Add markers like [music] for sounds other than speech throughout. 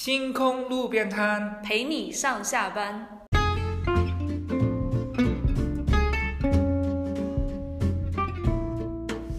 星空路边摊，陪你上下班。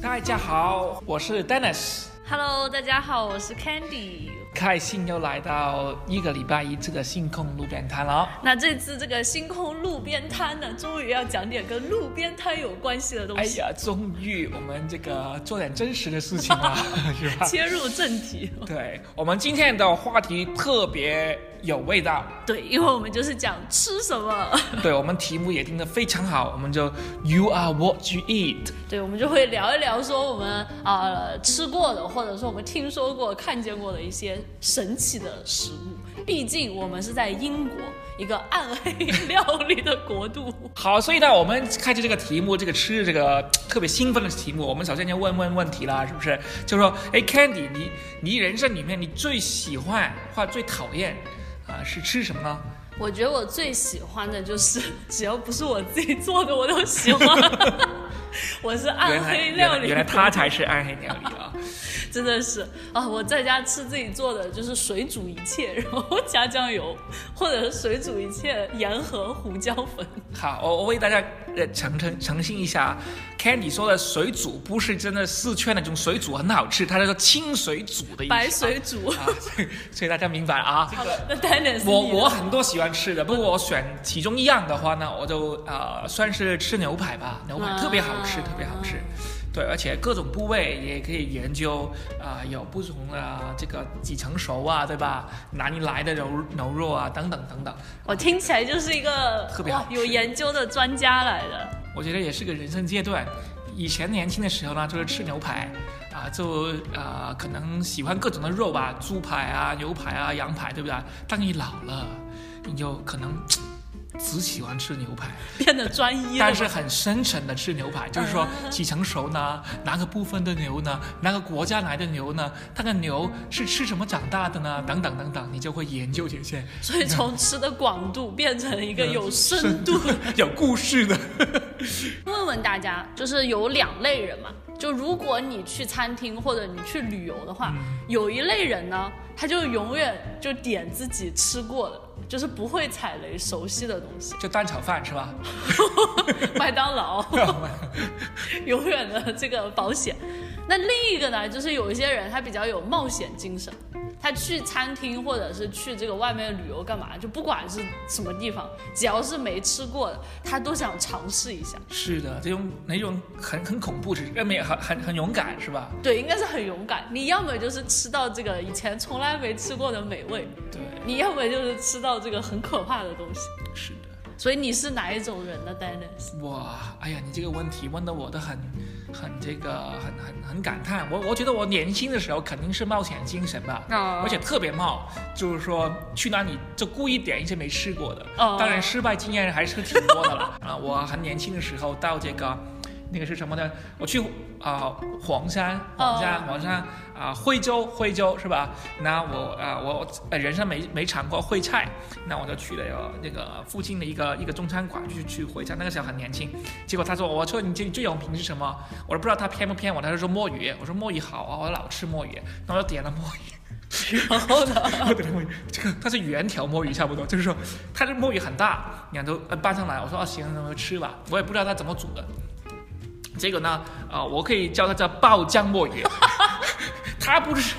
大家好，我是 Dennis，Hello，大家好，我是 Candy。开心又来到一个礼拜一次的星空路边摊了。那这次这个星空路边摊呢，终于要讲点跟路边摊有关系的东西，哎呀，终于我们这个做点真实的事情了，[laughs] 是吧？切入正题。对，我们今天的话题特别有味道。对，因为我们就是讲吃什么，[laughs] 对我们题目也定得非常好，我们就 You are what you eat。对，我们就会聊一聊说我们啊、吃过的，或者说我们听说过、看见过的一些神奇的食物。毕竟我们是在英国一个暗黑料理的国度。好，所以呢，我们开启这个题目，这个吃这个特别兴奋的题目，我们首先就问问问题啦，是不是？就说，哎，Candy，你你人生里面你最喜欢或者最讨厌啊、是吃什么呢？我觉得我最喜欢的就是，只要不是我自己做的，我都喜欢。[laughs] [laughs] 我是暗黑料理，原来原来他才是暗黑料理啊！[laughs] 真的是啊！我在家吃自己做的，就是水煮一切，然后加酱油，或者是水煮一切盐和胡椒粉。好，我我为大家呃澄澄澄清一下，Candy 说的水煮不是真的四川那种水煮很好吃，他是说清水煮的意思。白水煮。啊，所以大家明白啊。好了，那 Dennis，我我很多喜欢吃的，不过我选其中一样的话呢，我就呃算是吃牛排吧，牛排特别好吃，啊特别好吃。对，而且各种部位也可以研究啊、有不同的这个几成熟啊，对吧？哪里来的牛牛肉啊，等等等等。我听起来就是一个特别哇有研究的专家来的。我觉得也是个人生阶段。以前年轻的时候呢，就是吃牛排，啊、就呃可能喜欢各种的肉吧，猪排啊、牛排啊、羊排，对不对？当你老了，你就可能只喜欢吃牛排。变得专一了。但是很深沉的吃牛排，就是说啊几成熟呢？哪个部分的牛呢？哪个国家来的牛呢？它的牛是吃什么长大的呢？等等等等，你就会研究这些所以从吃的广度变成一个有深度。[laughs] [laughs] 有故事的。[laughs] 问问大家，就是有两类人嘛，就如果你去餐厅或者你去旅游的话，有一类人呢，他就永远就点自己吃过的，就是不会踩雷熟悉的东西，就蛋炒饭是吧？[laughs] 麦当劳 [laughs] 永远的这个保险。那另一个呢，就是有一些人他比较有冒险精神，他去餐厅或者是去这个外面旅游干嘛，就不管是什么地方，只要是没吃过的，他都想尝试一下。是的，这种那种很很恐怖，只是没很很很勇敢是吧？对，应该是很勇敢。你要么就是吃到这个以前从来没吃过的美味，对，你要么就是吃到这个很可怕的东西。所以你是哪一种人呢，Dennis？哇，哎呀，你这个问题问的我都很，很这个，很很很感叹。我我觉得我年轻的时候肯定是冒险精神吧，哦而且特别冒，就是说去哪里就故意点一些没吃过的。哦当然失败经验还是挺多的了。啊，我很年轻的时候到这个。那个是什么呢？我去啊、黄山，黄山，哦黄山啊、惠州，惠州是吧？那我啊、我呃人生没没尝过烩菜，那我就去了那个附近的一个一个中餐馆去去烩菜。那个时候很年轻，结果他说我说你这里最有名是什么？我都不知道他骗不骗我，他就说墨鱼。我说墨鱼好啊，我老吃墨鱼，那我就点了墨鱼。然后呢？[laughs] 我墨鱼，这个它是圆条墨鱼差不多，就是说它这墨鱼很大，两头呃搬上来，我说啊行，那我就吃吧，我也不知道它怎么煮的。这个呢，啊、我可以叫它叫爆浆墨鱼，[laughs] 它不是。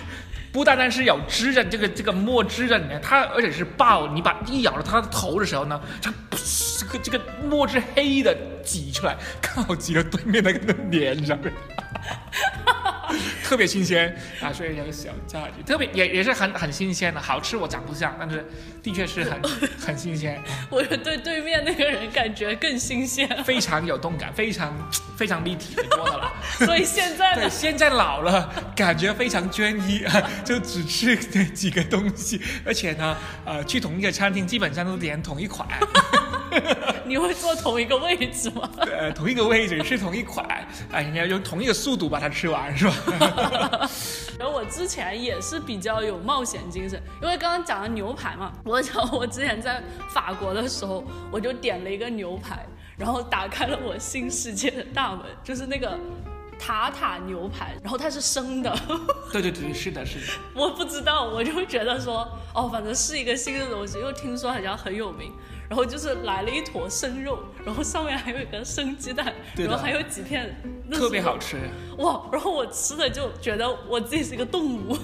不单单是有汁在，这个这个墨汁在里面，它而且是爆。你把一咬着它的头的时候呢，它这个这个墨汁黑的挤出来，刚好挤到对面那个脸上面。特别新鲜啊，所以有个小炸鸡，特别也也是很很新鲜的，好吃我长不像，但是的确是很 [laughs] 很新鲜，[laughs] 我对对面那个人感觉更新鲜，非常有动感，非常非常立体的多的了。[laughs] 所以现在对，呢，现在老了，感觉非常专一啊，就只吃这几个东西，而且呢，呃，去同一个餐厅基本上都点同一款，[laughs] 你会坐同一个位置吗？呃，同一个位置吃同一款，哎，你要用同一个速度把它吃完，是吧？[laughs] 然后我之前也是比较有冒险精神，因为刚刚讲了牛排嘛，我想我之前在法国的时候，我就点了一个牛排，然后打开了我新世界的大门，就是那个塔塔牛排，然后它是生的。[laughs] 对对对，是的，是的。我不知道，我就觉得说，哦，反正是一个新的东西，又听说好像很有名。然后就是来了一坨生肉，然后上面还有一个生鸡蛋，[laughs] 然后还有几片，特别好吃。哇！[laughs] 然后我吃的就觉得我自己是一个动物，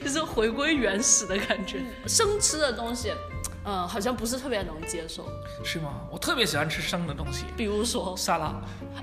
就是回归原始的感觉。生吃的东西，嗯，好像不是特别能接受。是吗？我特别喜欢吃生的东西，比如说，沙拉。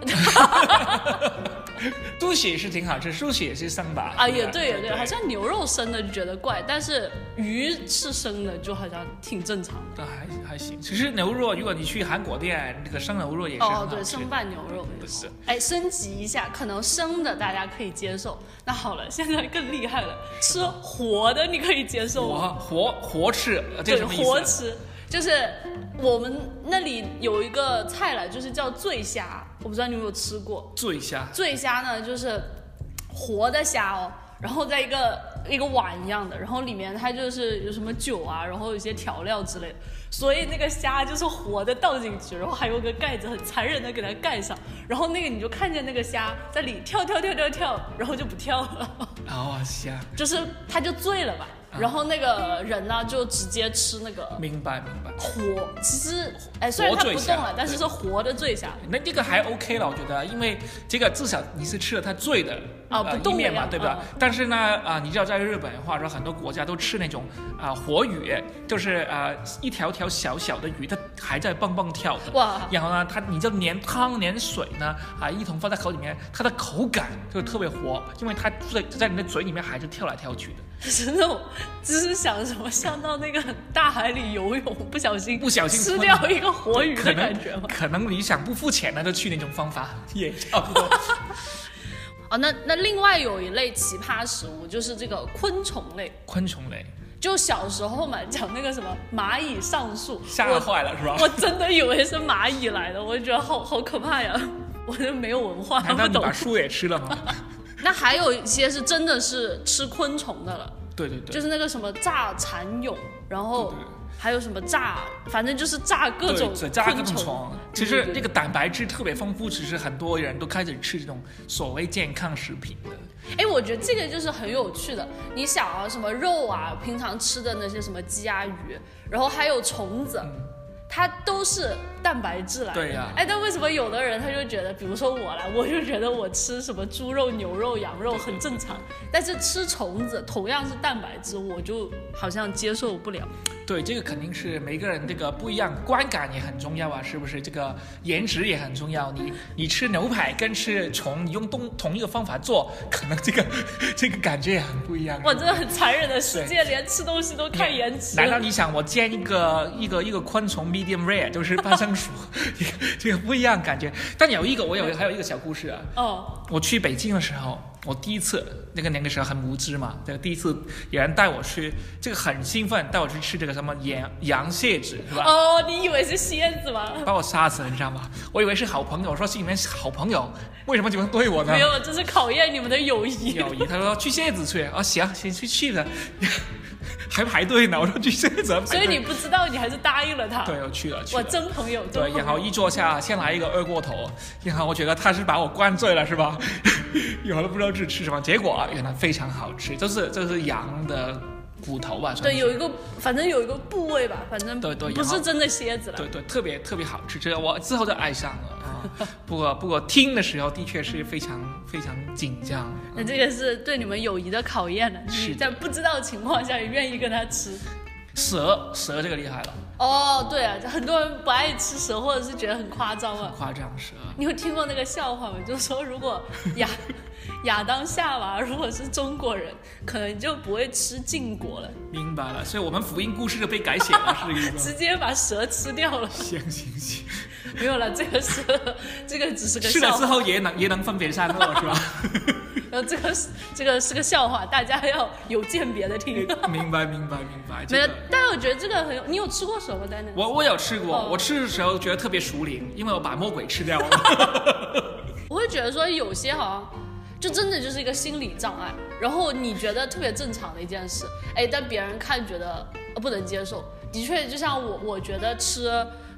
[laughs] [laughs] 猪血是挺好吃，猪血是生吧？啊，也对，也对，好像牛肉生的就觉得怪，但是鱼是生的就好像挺正常的。但还还行。其实牛肉，如果你去韩国店，那个生牛肉也是很哦，对，生拌牛肉也是。哎，升级一下，可能生的大家可以接受。那好了，现在更厉害了，吃活的你可以接受吗？活活活吃，对？活吃就是我们那里有一个菜了，就是叫醉虾，我不知道你有没有吃过。醉虾。醉虾呢，就是活的虾哦，然后在一个一个碗一样的，然后里面它就是有什么酒啊，然后有一些调料之类的，所以那个虾就是活的倒进去，然后还有个盖子，很残忍的给它盖上，然后那个你就看见那个虾在里跳跳跳跳跳，然后就不跳了，哦，虾。就是它就醉了吧，然后那个人呢就直接吃那个明白明白。活，其实哎虽然他不动了，但是是活的醉虾。那这个还 OK 了，我觉得，因为这个至少你是吃了它醉的啊呃不动面嘛对吧？嗯但是呢，啊、你知道在日本或者说很多国家都吃那种啊、活鱼，就是啊、一条条小小的鱼，它还在蹦蹦跳的。哇然后呢，它你就连汤连水呢啊一同放在口里面，它的口感就特别活，因为它在在你的嘴里面还是跳来跳去的，[laughs] 是那种，[laughs] 就是想什么像到那个大海里游泳，[laughs] 不小心不小心吃掉一个活鱼的可能感觉吗？可能你想不付钱呢，就去那种方法 [laughs] 也差不多。哦，那那另外有一类奇葩食物，就是这个昆虫类。昆虫类就小时候嘛，讲那个什么蚂蚁上树，吓坏了是吧？我真的以为是蚂蚁来的，我就觉得好好可怕呀！我就没有文化，不懂难道你把。树也吃了吗？那还有一些是真的是吃昆虫的了，对对对，就是那个什么炸蚕蛹，然后还有什么炸，反正就是炸各种对炸各种虫。其实那个蛋白质特别丰富，其实很多人都开始吃这种所谓健康食品的。哎，我觉得这个就是很有趣的。你想啊，什么肉啊，平常吃的那些什么鸡鸭鱼，然后还有虫子，它都是蛋白质来的。嗯对呀哎，但为什么有的人他就觉得，比如说我啦，我就觉得我吃什么猪肉、牛肉、羊肉很正常，但是吃虫子同样是蛋白质，我就好像接受不了。对，这个肯定是每个人这个不一样，观感也很重要啊，是不是？这个颜值也很重要。你你吃牛排跟吃虫，你用同同一个方法做，可能这个 [laughs] 这个感觉也很不一样。哇，真的很残忍的世界，连吃东西都看颜值。难道你想我煎一个一个一个昆虫 medium rare [laughs] 就是半生熟，这个这个不一样感觉。但有一个我有还有一个小故事啊，哦，我去北京的时候，我第一次那个那个时候很无知嘛，这个第一次有人带我去，这个很兴奋，带我去吃这个什么羊羊蝎子是吧？哦，你以为是蝎子吗？把我杀死了，你知道吗？我以为是好朋友，我说是你们好朋友，为什么你们对我呢没？有，这是考验你们的友谊。友谊，他说去蝎子去，啊行，先去去的，[laughs] 还排队呢，我说去蝎子还排队，所以你不知道，你还是答应了他。对，我去了去哇，了。真朋友。对，然后一坐下，先来一个二锅头，然后我觉得他是把我灌醉了，是吧？[laughs] 有了不知道是吃什么，结果啊，原来非常好吃，这是这是羊的骨头吧？对，有一个，反正有一个部位吧，反正对对不是真的蝎子了。对对，特别特别好吃，这个我之后就爱上了啊。不过不过听的时候的确是非常非常紧张。那这个是对你们友谊的考验了。是你在不知道的情况下也愿意跟他吃。蛇蛇这个厉害了，哦，对啊，很多人不爱吃蛇，或者是觉得很夸张很啊。夸张蛇。你有听过那个笑话吗？就是说，如果 [laughs] 亚亚当夏娃如果是中国人，可能就不会吃禁果了，明白了，所以我们福音故事就被改写了，是这个意思 [laughs] 直？接把蛇吃掉了。行行行，[laughs] 没有了，这个是这个只是个吃了之后也能也能分别善恶，是吧？然 [laughs] 后这个是这个是个笑话，大家要有鉴别的听。明白明白明白。没有这个，但我觉得这个很有，你有吃过蛇吗？丹丹？我我有吃过，哦我吃的时候觉得特别熟灵，因为我把魔鬼吃掉了。我会觉得说有些好像就真的就是一个心理障碍，然后你觉得特别正常的一件事，哎，但别人看觉得呃不能接受。的确，就像我，我觉得吃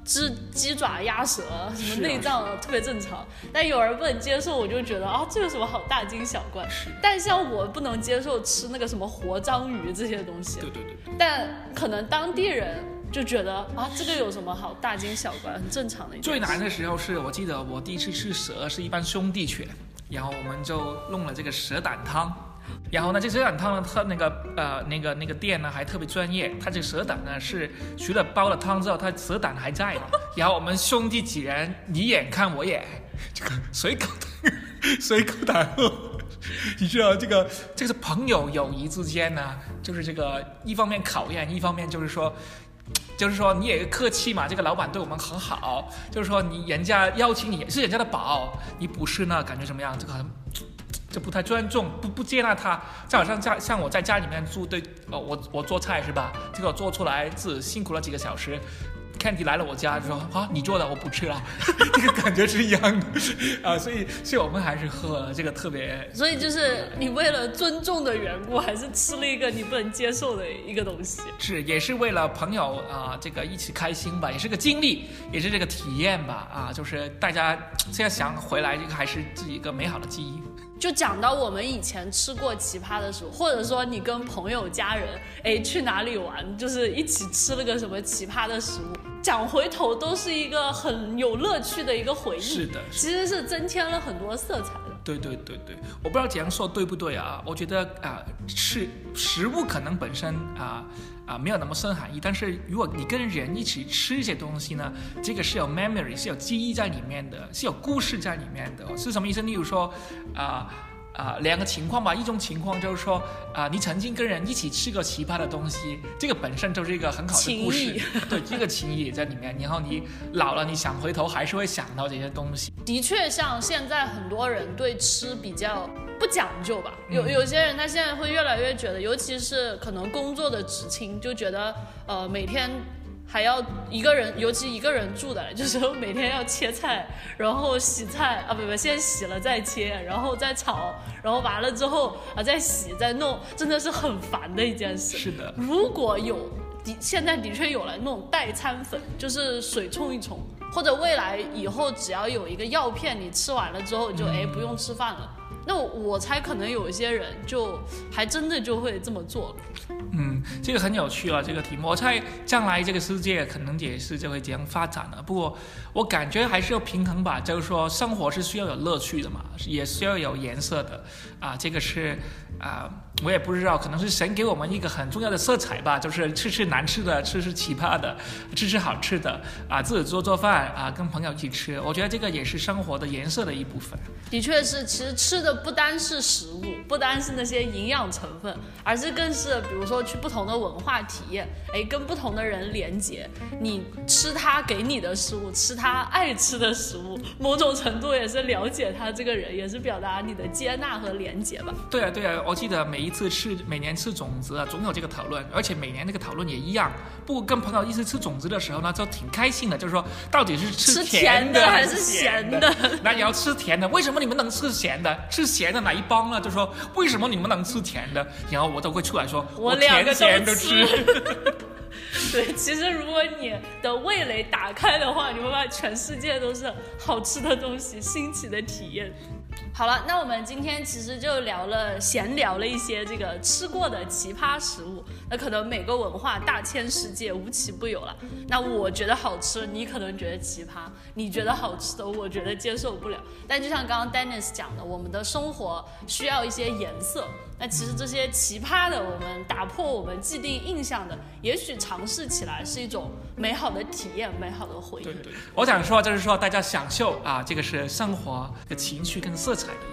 吃鸡爪、鸭舌什么内脏特别正常，但有人不能接受，我就觉得啊，这有什么好大惊小怪？是但像我不能接受吃那个什么活章鱼这些东西，对对对对，但可能当地人就觉得啊，这个有什么好大惊小怪，很正常的一。最难的时候是我记得我第一次吃蛇是一帮兄弟去的，然后我们就弄了这个蛇胆汤。然后呢，这蛇胆汤呢，它那个呃那个那个店呢还特别专业，它这个蛇胆呢是除了煲了汤之后，它蛇胆还在的。[laughs] 然后我们兄弟几人你眼看我眼，这个随口 [laughs] 随口答后，你知道这个这个是朋友友谊之间呢，就是这个一方面考验，一方面就是说。就是说你也客气嘛，这个老板对我们很好，就是说你人家邀请你是人家的宝，你不是呢，感觉怎么样？这个很就不太尊重，不不接纳他，就好像像像我在家里面住，对，呃，我我做菜是吧？这个做出来自己辛苦了几个小时。Candy 来了我家就说啊，你做的我不吃了，[laughs] 这个感觉是一样的啊，[laughs] 所以所以我们还是喝这个特别 [laughs] 所以就是你为了尊重的缘故，还是吃了一个你不能接受的一个东西。是，也是为了朋友啊、这个一起开心吧，也是个经历，也是这个体验吧，啊，就是大家现在想回来，这个还是自己一个美好的记忆。就讲到我们以前吃过奇葩的食物，或者说你跟朋友、家人，哎，去哪里玩，就是一起吃了个什么奇葩的食物，讲回头都是一个很有乐趣的一个回忆。是的其实是增添了很多色彩的。对对对对，我不知道这样说对不对啊？我觉得啊，吃食物可能本身啊啊没有那么深含义，但是如果你跟人一起吃一些东西呢，这个是有 memory，是有记忆在里面的，是有故事在里面的。是什么意思？例如说啊。啊、两个情况吧，一种情况就是说，啊、你曾经跟人一起吃过奇葩的东西，这个本身就是一个很好的故事 [laughs] 对，这个情谊也在里面。然后你老了，你想回头还是会想到这些东西。的确，像现在很多人对吃比较不讲究吧，有嗯有些人他现在会越来越觉得，尤其是可能工作的职青，就觉得呃每天。还要一个人，尤其一个人住的，就是每天要切菜，然后洗菜啊，不不，先洗了再切，然后再炒，然后完了之后啊再洗再弄，真的是很烦的一件事。是的，如果有的现在的确有了那种代餐粉，就是水冲一冲，或者未来以后只要有一个药片，你吃完了之后就哎不用吃饭了。那我我猜可能有一些人就还真的就会这么做。嗯，这个很有趣啊，这个题目。我猜将来这个世界可能也是就会这样发展了。不过我感觉还是要平衡吧，就是说生活是需要有乐趣的嘛，也需要有颜色的啊。这个是啊，我也不知道，可能是神给我们一个很重要的色彩吧，就是吃吃难吃的，吃吃奇葩的，吃吃好吃的啊，自己做做饭啊，跟朋友一起吃。我觉得这个也是生活的颜色的一部分。的确是，其实吃的不单是食物，不单是那些营养成分，而是更是比如说去不同的文化体验，哎，跟不同的人连接。你吃他给你的食物，吃他爱吃的食物，某种程度也是了解他这个人，也是表达你的接纳和连接吧。对啊，对啊，我记得每一次吃，每年吃种子啊，总有这个讨论，而且每年那个讨论也一样。不过跟朋友一起吃种子的时候呢，就挺开心的，就是说到底是吃甜甜的还是是咸的的？那你要吃甜的，为什么你们能吃咸的？吃咸的哪一帮呢？就说为什么你们能吃甜的？然后我都会出来说，我两个甜都咸都吃。[laughs] 对，其实如果你的味蕾打开的话，你会发现全世界都是好吃的东西，新奇的体验。好了，那我们今天其实就聊了，闲聊了一些这个吃过的奇葩食物。那可能每个文化大千世界，无奇不有了。那我觉得好吃，你可能觉得奇葩；你觉得好吃的，我觉得接受不了。但就像刚刚 Dennis 讲的，我们的生活需要一些颜色。那其实这些奇葩的，我们打破我们既定印象的，也许尝试起来是一种美好的体验，美好的回忆。对对，我想说就是说大家享受啊，这个是生活的情绪跟色彩的。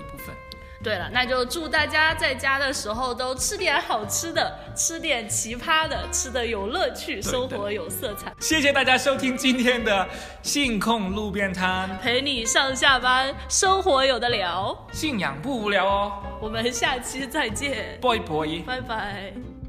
对了，那就祝大家在家的时候都吃点好吃的，吃点奇葩的，吃的有乐趣，生活有色彩。谢谢大家收听今天的信控路边摊，陪你上下班，生活有的聊。信仰不无聊哦我们下期再见，，boy boy。拜拜。